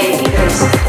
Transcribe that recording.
baby,